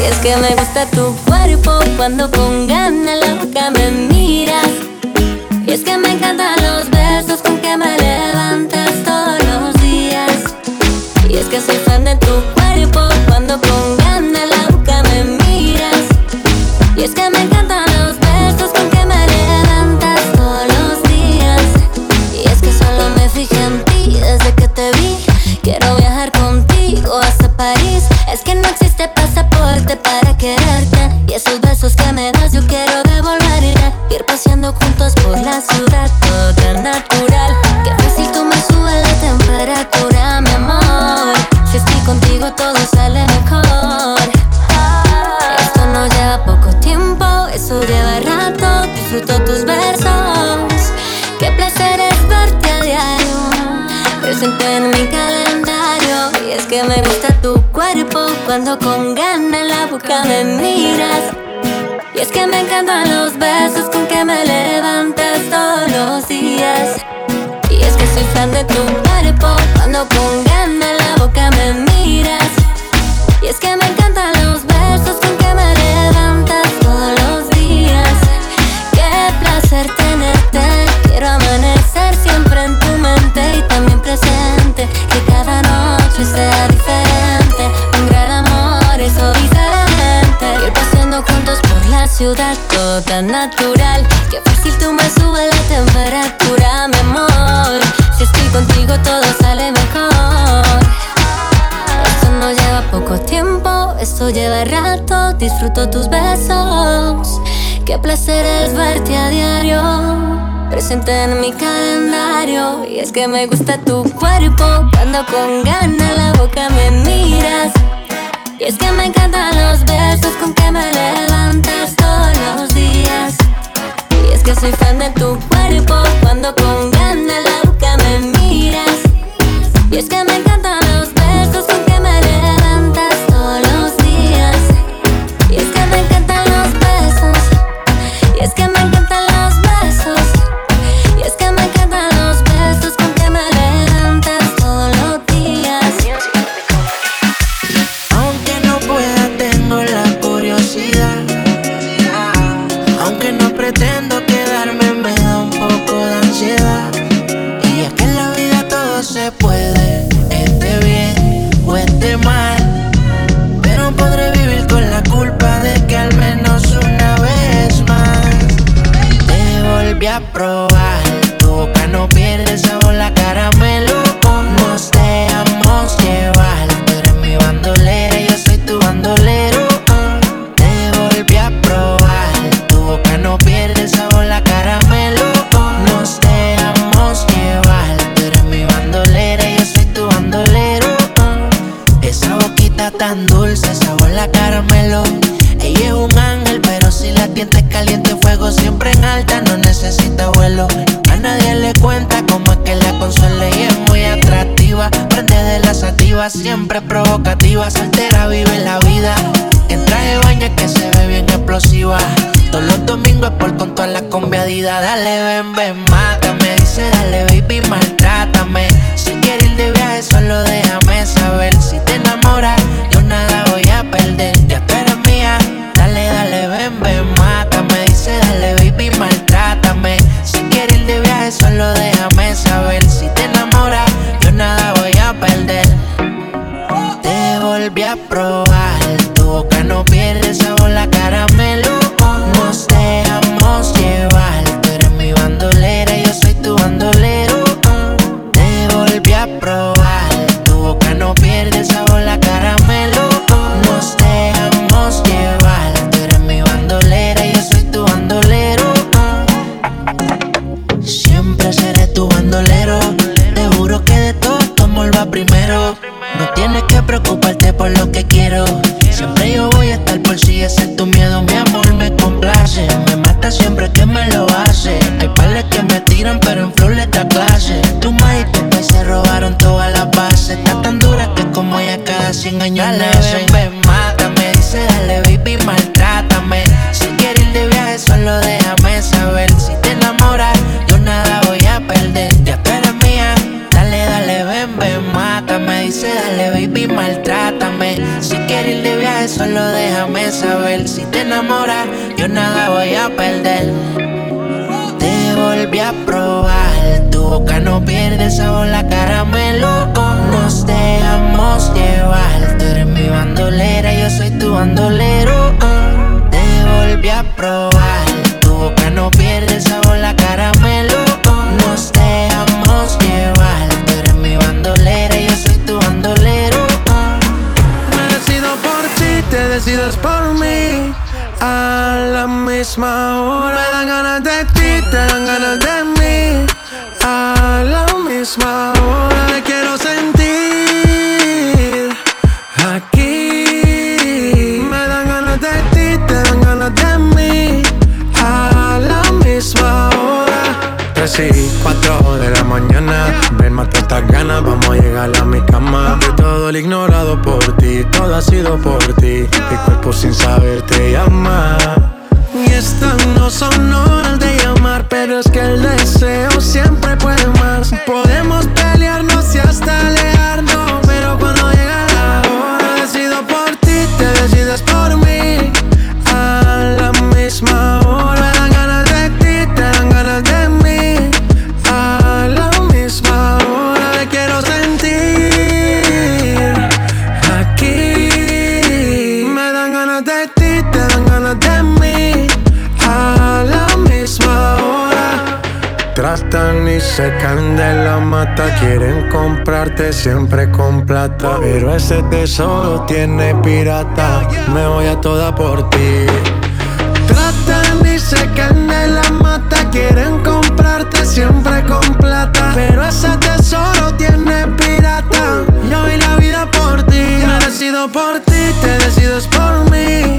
Y es que me gusta tu cuerpo cuando con ganas la boca me miras. Y es que me encantan los besos con que me levantas todos los días. Y es que soy fan de tu cuerpo cuando con ganas la boca me miras. Y es que me cuando con gana en la boca me miras. Y es que me encantan los besos con que me levantas todos los días. Y es que soy fan de tu cuerpo cuando con tan natural. Qué fácil tú me subes la temperatura, mi amor. Si estoy contigo todo sale mejor. Esto no lleva poco tiempo, esto lleva rato. Disfruto tus besos. Qué placer es verte a diario. Presente en mi calendario. Y es que me gusta tu cuerpo. Cuando con ganas la boca me miras. Y es que me encantan los besos con que me levantas los días. Y es que soy fan de tu cuerpo cuando con ganas loca me miras. Y es que me encanta volví a probar. Tu boca no pierde sabor, la caramelo nos dejamos llevar. Tú eres mi bandolera, yo soy tu bandolero. Te volví a probar. Tu boca no pierde sabor, la caramelo nos dejamos llevar. Tú eres mi bandolera, yo soy tu bandolero. Me decido por ti, te decides por mí. A la misma ignorado por ti, todo ha sido por ti. Mi cuerpo sin saber te llama. Y estas no son se caen de la mata, quieren comprarte siempre con plata. Pero ese tesoro tiene pirata, me voy a toda por ti. Tratan y se caen de la mata, quieren comprarte siempre con plata. Pero ese tesoro tiene pirata, yo vi la vida por ti. Me decido por ti, te decides por mí.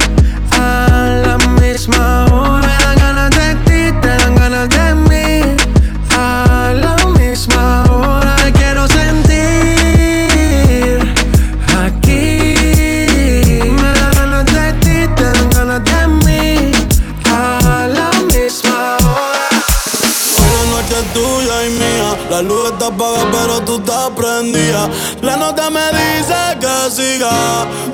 La luz está apagada, pero tú estás prendida. La nota me dice que siga.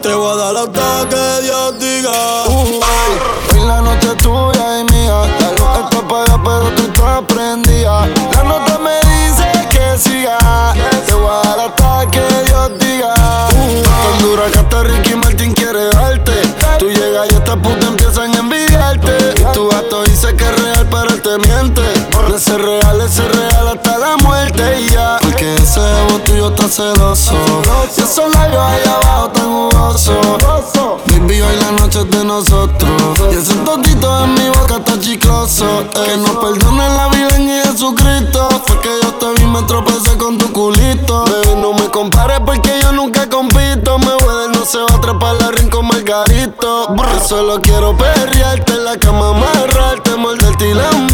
Te voy a dar hasta que Dios diga. Uh, hey. Hoy la noche es tuya y mía. La luz está apagada, pero tú estás prendida. La nota Y ese totito en mi boca está chicloso. Que nos perdone la vida en Jesucristo. Fue que yo te vi, me tropecé con tu culito. Bebé, no me compares porque yo nunca compito. Me voy no se va a atrapar la rincón margarito. Yo solo quiero perrearte en la cama, amarrarte, morderte y lamber.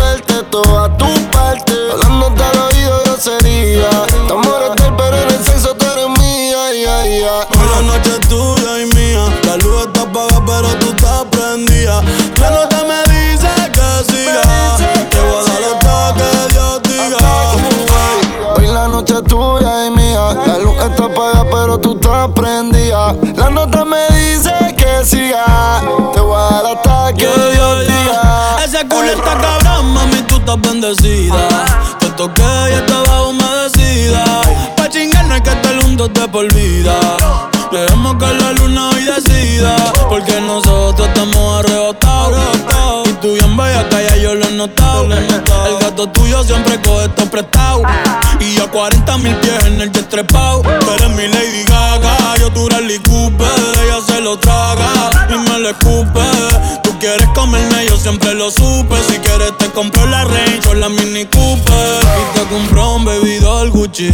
Toqué y estaba humedecida. Pa' chingar no hay que estar juntos de por vida. Dejemos que la luna hoy decida. Porque nosotros estamos arrebatados. Y tú bien bella, que ya yo lo he notado. El gato tuyo siempre coge esto prestado. Y a 40 mil pies en el jet trepao. Tú eres mi Lady Gaga, yo tu Rally Cooper. Ella se lo traga y me lo escupe. Tú quieres comerme, yo siempre lo supe. Si quieres te compro la Range o la Mini Cooper. Y te compro un bebidor Gucci.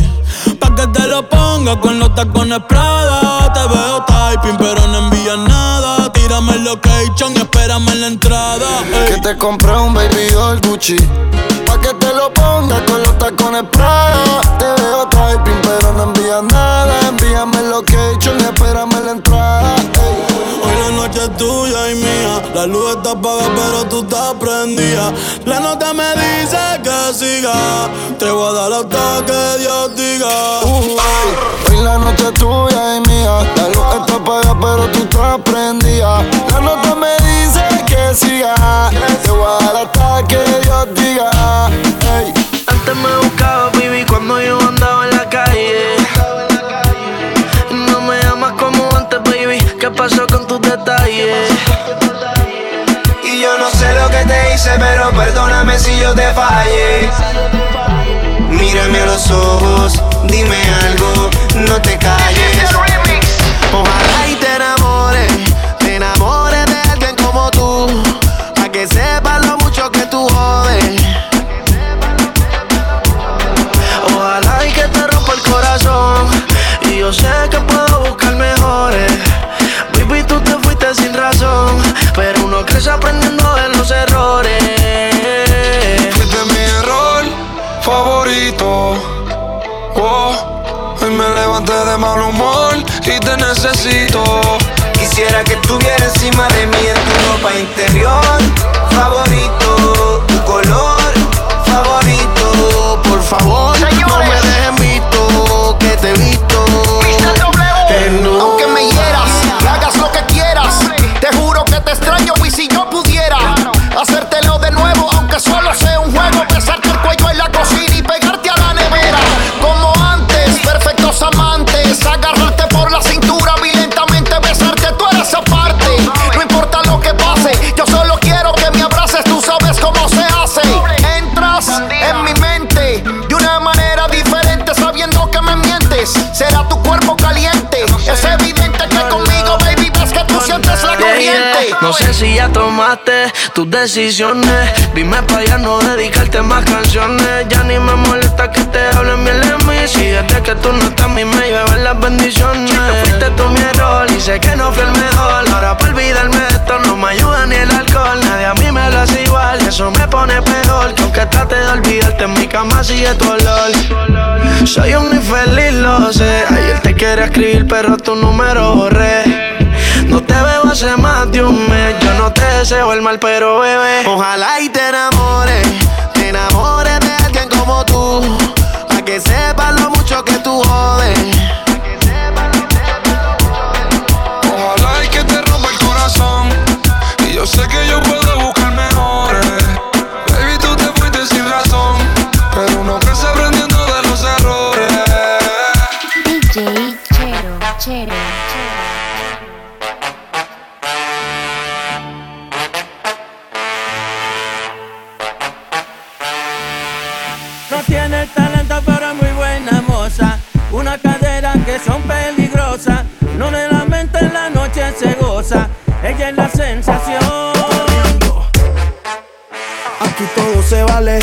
Pa' que te lo ponga con los tacones Prada. Te veo typing, pero no envías nada. Tírame el location y espérame en la entrada. ey. Que te compré un baby doll Gucci Pa' que te lo pongas con los tacones Prada Te veo typing pero no envías nada Envíame el location y espérame en la entrada tuya y mía. La luz está apagada, pero tú estás prendida. La nota me dice que siga. Te voy a dar hasta que Dios diga. Hoy la noche es tuya y mía La luz está apagada pero tú estás prendida La nota me dice que siga Te voy a dar hasta que Dios diga. Antes me buscaba, baby, cuando yo andaba en la calle. Pero perdóname si yo te fallé. Mírame a los ojos, dime algo, no te calles. De mal humor y te necesito. Quisiera que estuviera encima de mí en tu ropa interior favorito, No sé si ya tomaste tus decisiones. Dime pa' ya no dedicarte más canciones. Ya ni me molesta que te hablen bien de mí. Si desde que tú no estás, mí me llueven las bendiciones. Fuiste tú mi error y sé que no fui el mejor. Ahora para olvidarme de esto no me ayuda ni el alcohol. Nadie a mí me lo hace igual y eso me pone peor. Que aunque trate de olvidarte, en mi cama sigue tu olor. Soy un infeliz, lo sé. Ayer te quería escribir, pero tu número borré. No te veo hace más de un mes. Yo no te deseo el mal, pero bebé. Ojalá y te enamores, te enamores de alguien como tú. Pa' que sepas lo mucho que tú jodes. Ojalá y que te rompa el corazón. Y yo sé que yo puedo sensación. Aquí todo se vale.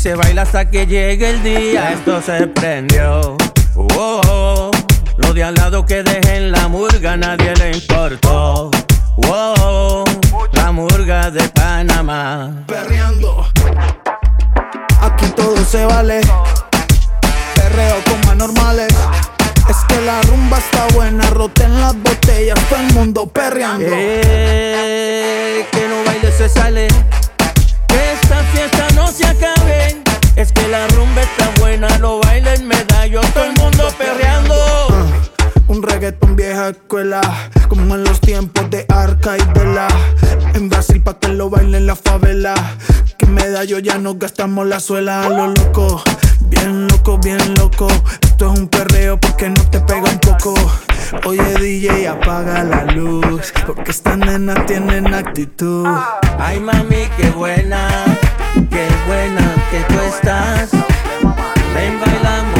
Se baila hasta que llegue el día. Esto se prendió. Oh, oh, oh. Lo de al lado que dejen la murga, nadie le importó. Oh, la murga de Panamá. Perreando. Aquí todo se vale. Perreo como anormales. Es que la rumba está buena, roten las botellas, todo el mundo perreando. Eh, que no baile se sale. Que esta fiesta como en los tiempos de Arca y Vela. En Brasil pa' que lo bailen la favela. Que medallo ya no gastamos la suela a lo loco. Bien loco, bien loco. Esto es un perreo porque no te pega un poco. Oye DJ, apaga la luz. Porque estas nenas tienen actitud. Ay mami, qué buena, qué buena que tú estás. Ven baila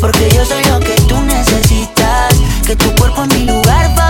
porque yo soy lo que tú necesitas. Que tu cuerpo es mi lugar favorito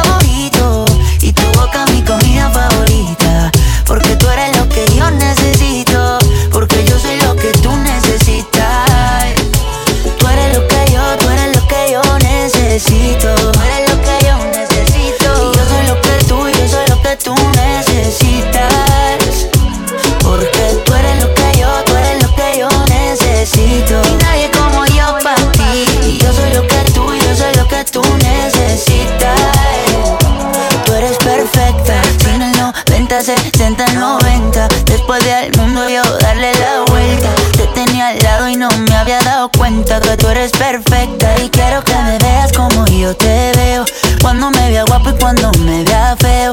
había dado cuenta que tú eres perfecta. Y quiero que me veas como yo te veo. Cuando me vea guapo y cuando me vea feo.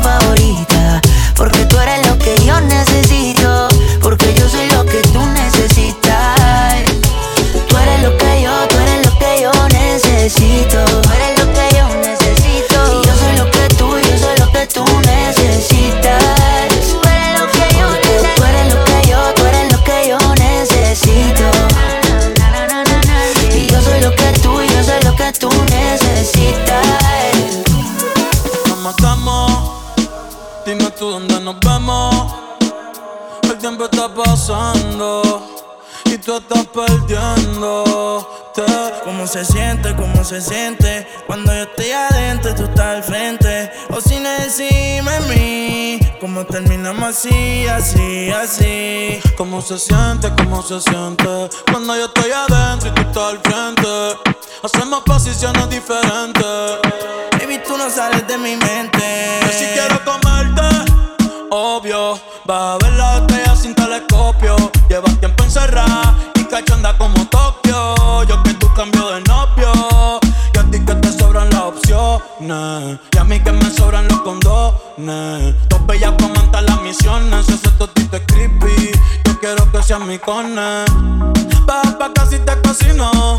favorita. Porque tú estás perdiéndote. ¿Cómo se siente? ¿Cómo se siente? Cuando yo estoy adentro tú estás al frente. O sin decirme a mí. ¿Cómo terminamos así, así, así? ¿Cómo se siente? ¿Cómo se siente? Cuando yo estoy adentro y tú estás al frente. Hacemos posiciones diferentes. Baby, tú no sales de mi mente. Yo si quiero comerte, obvio. Vas a ver la estrella Y a mí que me sobran los condones. Dos bellas comandan las misiones. Ese totito es creepy. Yo quiero que seas mi cone. Baja pa' casi te cocino.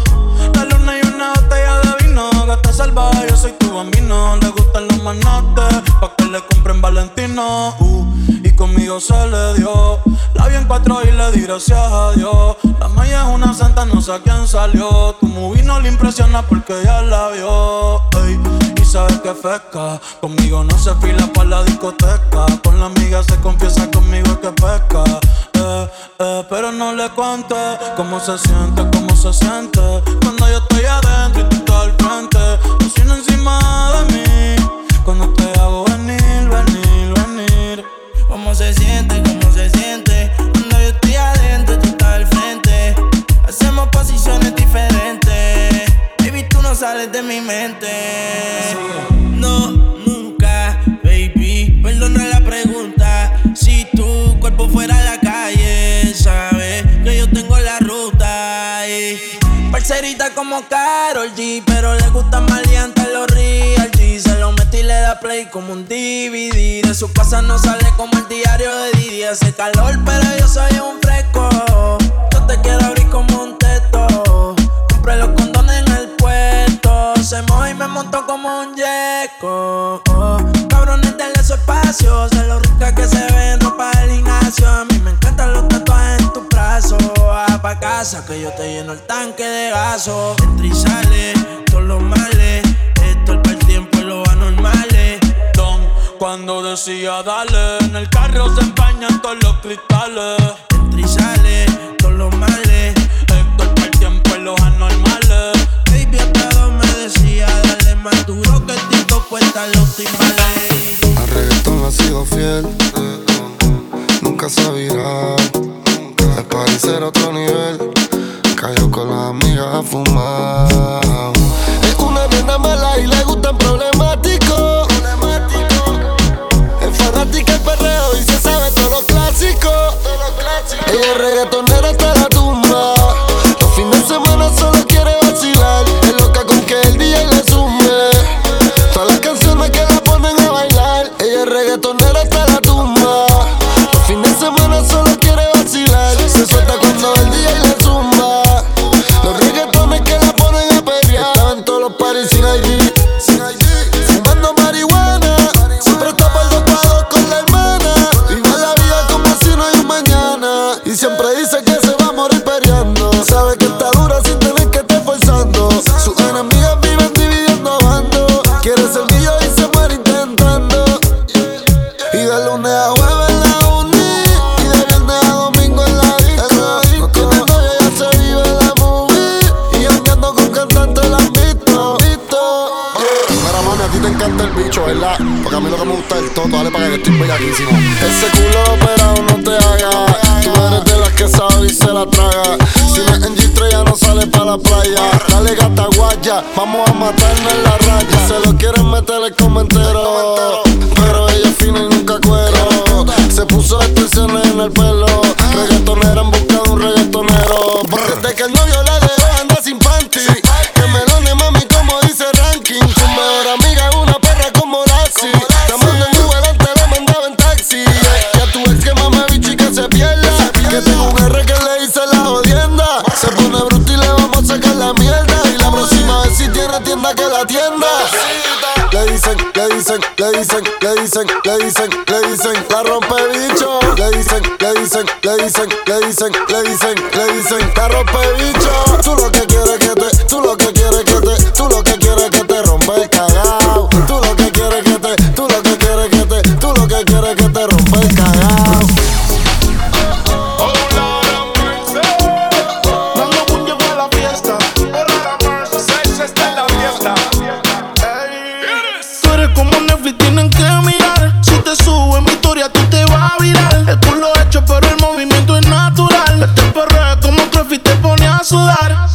La luna y una botella de vino Gata salvaje, yo soy tu bambino. Le gustan los manotes, pa' que le compren Valentino. Uh, y conmigo se le dio. La vi en cuatro y le di gracias a Dios. La maya es una santa, no sé a quién salió. Tu movie no le impresiona porque ya la vio. Y sabes que fresca. Conmigo no se fila pa' la discoteca. Con la amiga se confiesa conmigo que pesca. Eh, eh, pero no le cuente cómo se siente, cómo se siente. Su casa no sale como el diario de Didi. Hace calor, pero yo soy un te encanta el bicho, ¿verdad? Porque a mí lo que me gusta es el toto, dale para que estoy bellaquísimo. Ese culo operado no te haga. Tú eres de las que sabe y se la traga. Si no es en G3 ya no sale para la playa. Dale gata guaya, vamos a matarnos en la raya. Se lo quieren meter el comentero. Pero ella es fina y nunca cuero. Se puso extensiones en el pelo. Reggaetonera en busca de un reggaetonero. Desde que el novio le dicen, le dicen, le dicen, le dicen, la rompe bicho. Le dicen, le dicen, le dicen, le dicen, le dicen, le dicen, la rompe bicho. Tú lo que quieres que te, tú lo El culo hecho, pero el movimiento es natural. Este perreo es como Traffic te pone a sudar.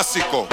Los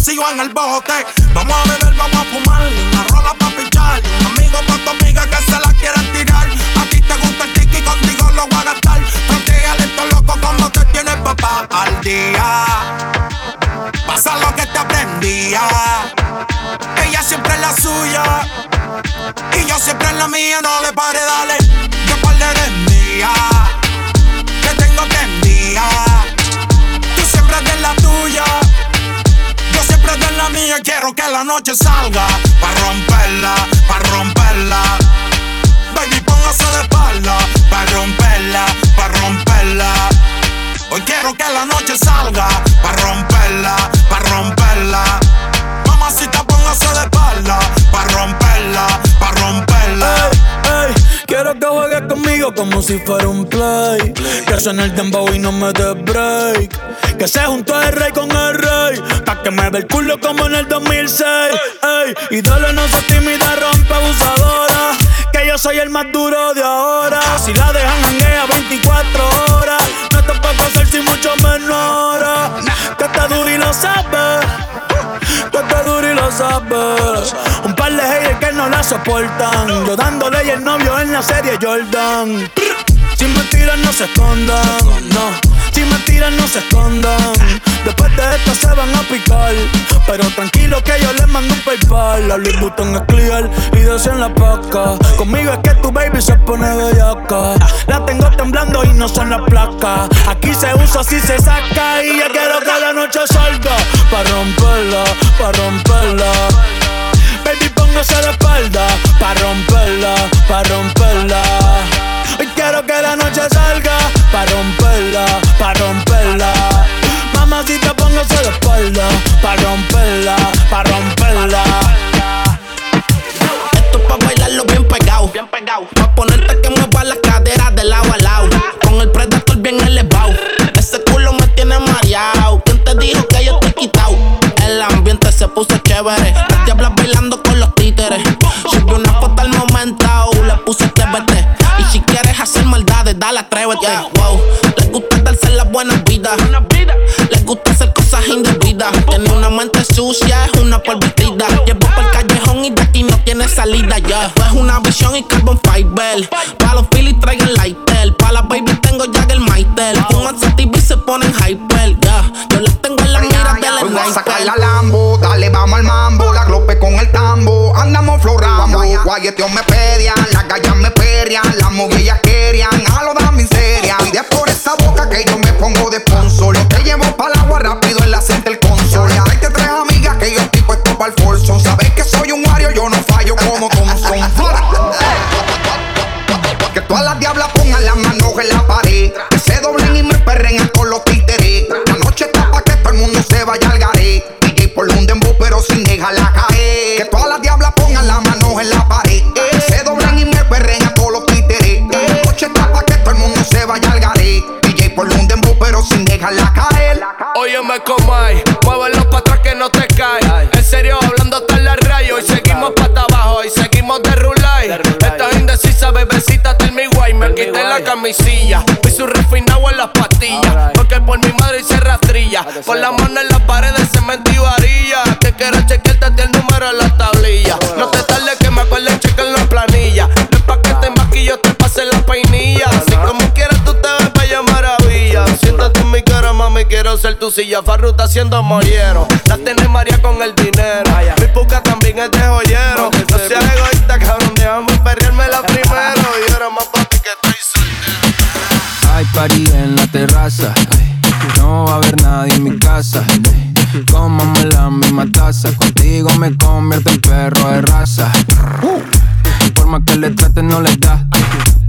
amanecidos en el bote. Vamos a beber, vamos a fumar. Una rola pa' pichar. Amigo pa' tu amiga que se la quieren tirar. A ti te gusta el tiki, contigo lo voy a gastar. Protégale esto loco como te tienes papá al día. Pasa lo que te aprendía. Ella siempre es la suya. Y yo siempre es la mía. No le pare, dale. Que par eres mía. Que tengo que enviar. Tú siempre es de la tuya. De la mía. Quiero que la noche salga. Pa' romperla, pa' romperla. Baby, póngase de espalda. Pa' romperla, pa' romperla. Hoy quiero que la noche salga Pa' romperla, pa' romperla Mamacita, póngase de espalda Pa' romperla, pa' romperla quiero que juegues conmigo como si fuera un play. Que suene el dembow y no me dé break. Que se juntó el rey con el rey. Pa' que me ve el culo como en el 2006. Ey, y dale, no se tímida, rompe abusadora. Que yo soy el más duro de ahora. Si la dejan janguea 24 horas. No te puedo hacer sin mucho menor. Que está duro y lo sabes. Duro y lo sabes. Un par de haters que no la soportan. Yo dándole y el novio en la serie Jordan. Sin mentiras no se escondan. Sin mentiras no se escondan. Después de esto se van a picar. Pero tranquilo que yo les mando un PayPal. La Louis Vuitton es clear y en la paca. Conmigo es que tu baby se pone bellaca. La tengo temblando y no son las placas. Aquí se usa, así se saca. Y ya quiero que la noche salga. Pa' romperla, pa' romperla. Baby, póngase de espalda Pa' romperla, pa' romperla Hoy quiero que la noche salga Pa' romperla, pa' romperla Mamacita, póngase de espalda Pa' romperla, pa' romperla Esto es pa' bailarlo bien pegado. Bien pegado. Pa' ponerte que mueva las caderas de lado a lado. Con el predator bien elevado. Ese culo me tiene mareado. ¿Quién te dijo que yo te he quitado? El ambiente se puso chévere. Las diablas bailando con los títeres. Subí una foto al momento, le puse quieres hacer maldades, dale, atrévete. Wow. Les gusta darse las buenas vidas. Les gusta hacer cosas indebidas. Tiene una mente sucia, es una polvitida. Llevo por el callejón y de aquí no tiene salida ya. Esto es una visión y carbon fiber. Pa' los Phillies traigan lighter. Pa' las baby tengo Jagger Maitel. Fuman sativa y se ponen hyper. Ya, yo las tengo en la mira del voy a sacar la Lambo, dale vamos al mambo, la glope con el tambo, andamos florando, guayeteos me pedian, las gallas me serias, las movillas querían a lo de la miseria. Y es por esa boca que yo me pongo de sponsor. Te llevo para el agua rápido en la center console. Y te tres amigas que yo tipo esto para el Forson. Sabes que soy un Wario, yo no fallo como Thompson. que todas las diablas pongan las manos en la pared. Que se doblen y me perren con los títeres. La noche está para que todo el mundo se vaya al garé. DJ por un dembow, pero sin dejar la Óyeme como hay, muévelo para atrás que no te cae. En serio, hablando hasta la rayo. Y seguimos para abajo y seguimos de rulay. Estás indecisa, bebecita, tell me guay. Me quité la camisilla, vi su refinado en las pastillas. Porque por mi madre hice rastrilla. Con la mano en la pared de cemento tu silla. Farruta haciendo mollero. La tiene María con el dinero. Mi puca también es de joyero. No seas egoísta, cabrón, déjame perrearme la primero. Y ahora más papi que estoy soltero. Hay party en la terraza. No va a haber nadie en mi casa. Comamos la misma taza. Contigo me convierto en perro de raza. Por más que le traten, no les da.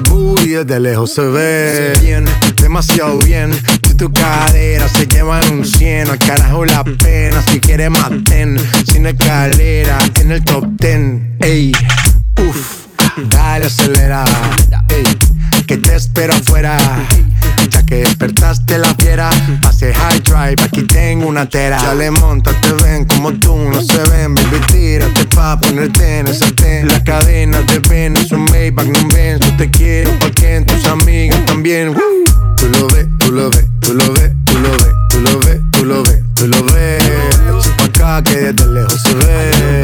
Ese booty de lejos se ve. Bien, demasiado bien. Si tu cadera se llevan un cien, al carajo la pena. Si quieres maten, sin escalera, en el top ten. Ey, uff, dale acelera. Ey, que te espero afuera. Ya que despertaste la fiera, pase high drive, aquí tengo una tera. Ya le monta, te ven como tú, no se ven, baby, tírate pa' ponerte en ese ten. La cadena de ven, es un Maybach, no ven, yo te quiero, porque tus amigas también. Tú lo ves, tú lo ves, tú lo ves, tú lo ves, tú lo ves, tú lo ves, tú lo ves. Echa pa' acá que desde lejos se ve.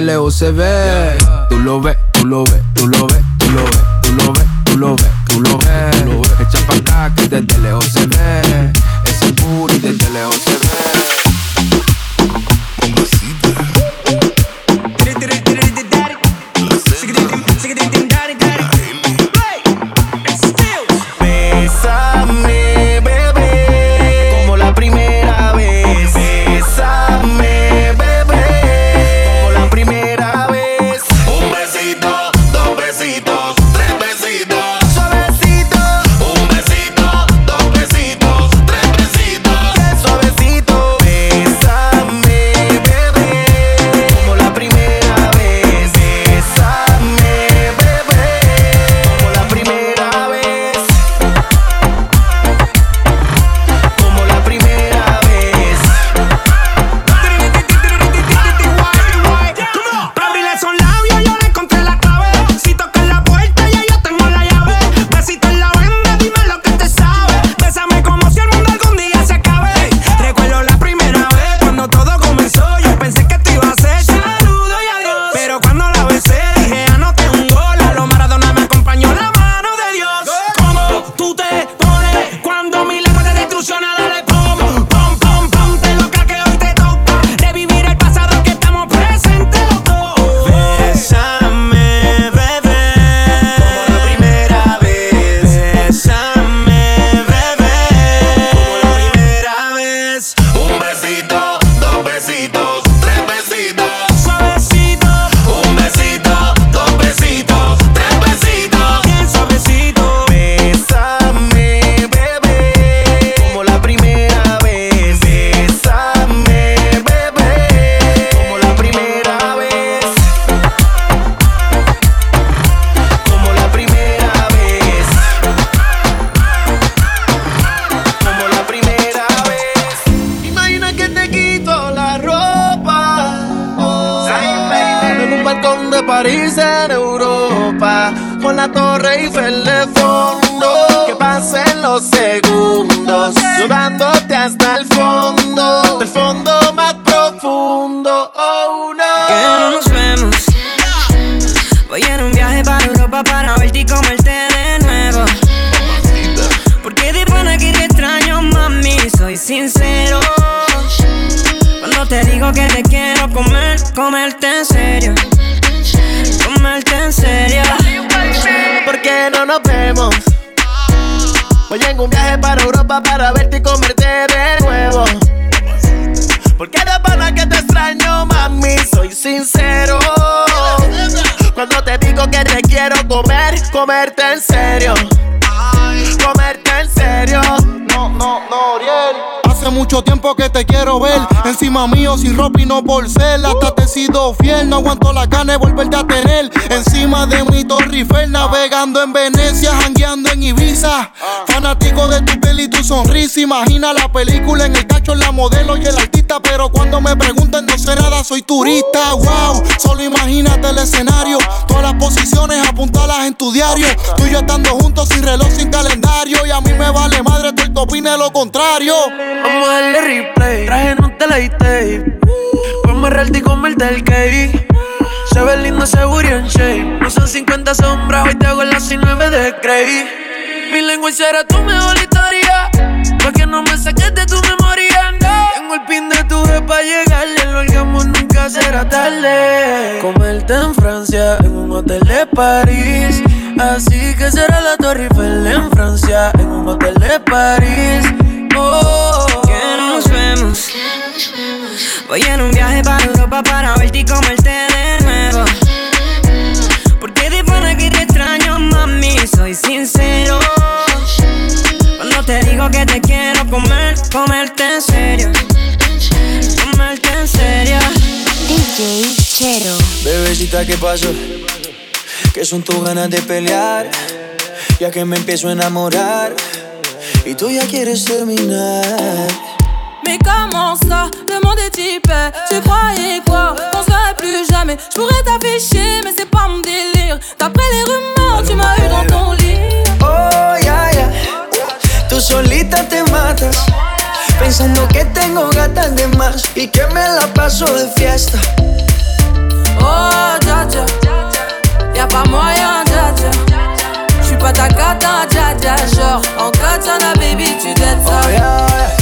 Lejos se ve. Tú lo ves, tú lo ves, tú lo ves, tú lo ves, tú lo ves, tú lo ves, tú lo ves. Echa pa' acá que desde lejos se ve. Ese booty desde lejos se ve. Quiero comer, comerte en serio. Comerte en serio. No, no, no, Oriel. Hace mucho tiempo que te quiero ver. Encima mío, sin ropa y no por ser. Hasta te he sido fiel. No aguanto la gana de volverte a tener. Encima de mi Torre Eiffel, navegando en Venecia, jangueando en Ibiza. Fanático de tu piel y tu sonrisa. Imagina la película en el cacho, la modelo y el artista. Pero cuando me preguntan, no sé nada, soy turista. Wow, solo imagínate el escenario. Todas las posiciones apuntalas en tu diario. Tú y yo estando juntos sin reloj, sin calendario. Y a mí me vale madre, tú el opine lo contrario. Vamos a darle replay. Traje no te la tape. Vamos a relte y comerte el cake. Se ve lindo ese booty en shape. No son 50 sombras, hoy te hago las 9 de Cray. Mi lengua será tu mejor historia. Pa' que no me saques de tu memoria, no. Tengo el pin de tu para llegarle. Lo hagamos nunca será tarde. Comerte en Francia, en un hotel de París. Así que será la Torre Eiffel en Francia, en un hotel de París. Oh, que nos vemos. Voy en un viaje para Europa para verte y comerte comer, comerte en serio. Comerte en serio. DJ Chero. Bebecita, ¿qué pasó? Que son tus ganas de pelear. Ya que me empiezo a enamorar. Y tú ya quieres terminar. Mais comment ça, le monde est hyper Tu croyais quoi? Qu'on serait plus jamais Je pourrais t'afficher mais c'est pas mon délire D'après les rumeurs tu m'as eu dans ton lit Oh solita te matas. Pensando que tengo gatas de más Y que me la paso de fiesta. Oh dja dja Y'a pas moyen dja dja J'suis pas ta cata dja dja Genre en katana baby tu dettes ça Oh, yeah, yeah.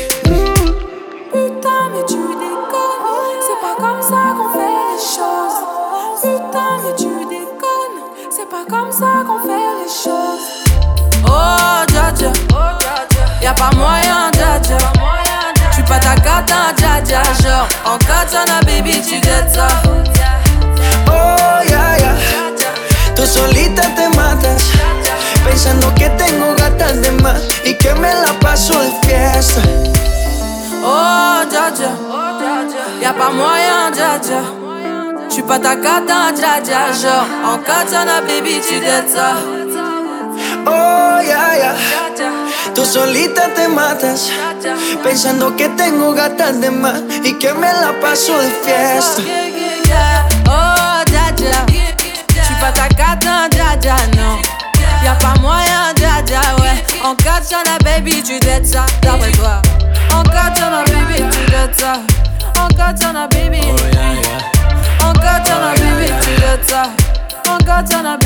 Y'a pas moyen dja dja J'suis pas ta cata dja dja Genre. En katana baby tu dettes ça. Oh ya ya Tú solita te matas Pensando que tengo gatas de más Y que me la paso de fiesta. Oh dja dja Y'a pas moyen dja dja J'suis pas ta cata dja dja Genre. En katana baby tu dettes ça. Oh ya ya Tú solita te matas Pensando que tengo gatas de más Y que me la paso de fiesta. Oh dja dja J'suis pas ta cata dja dja non Y'a pas moyen dja dja ouais En katana baby tu dettes ça D'après toi En katana baby. Tu dettes ça En katana baby En katana baby tu dettes ça En katana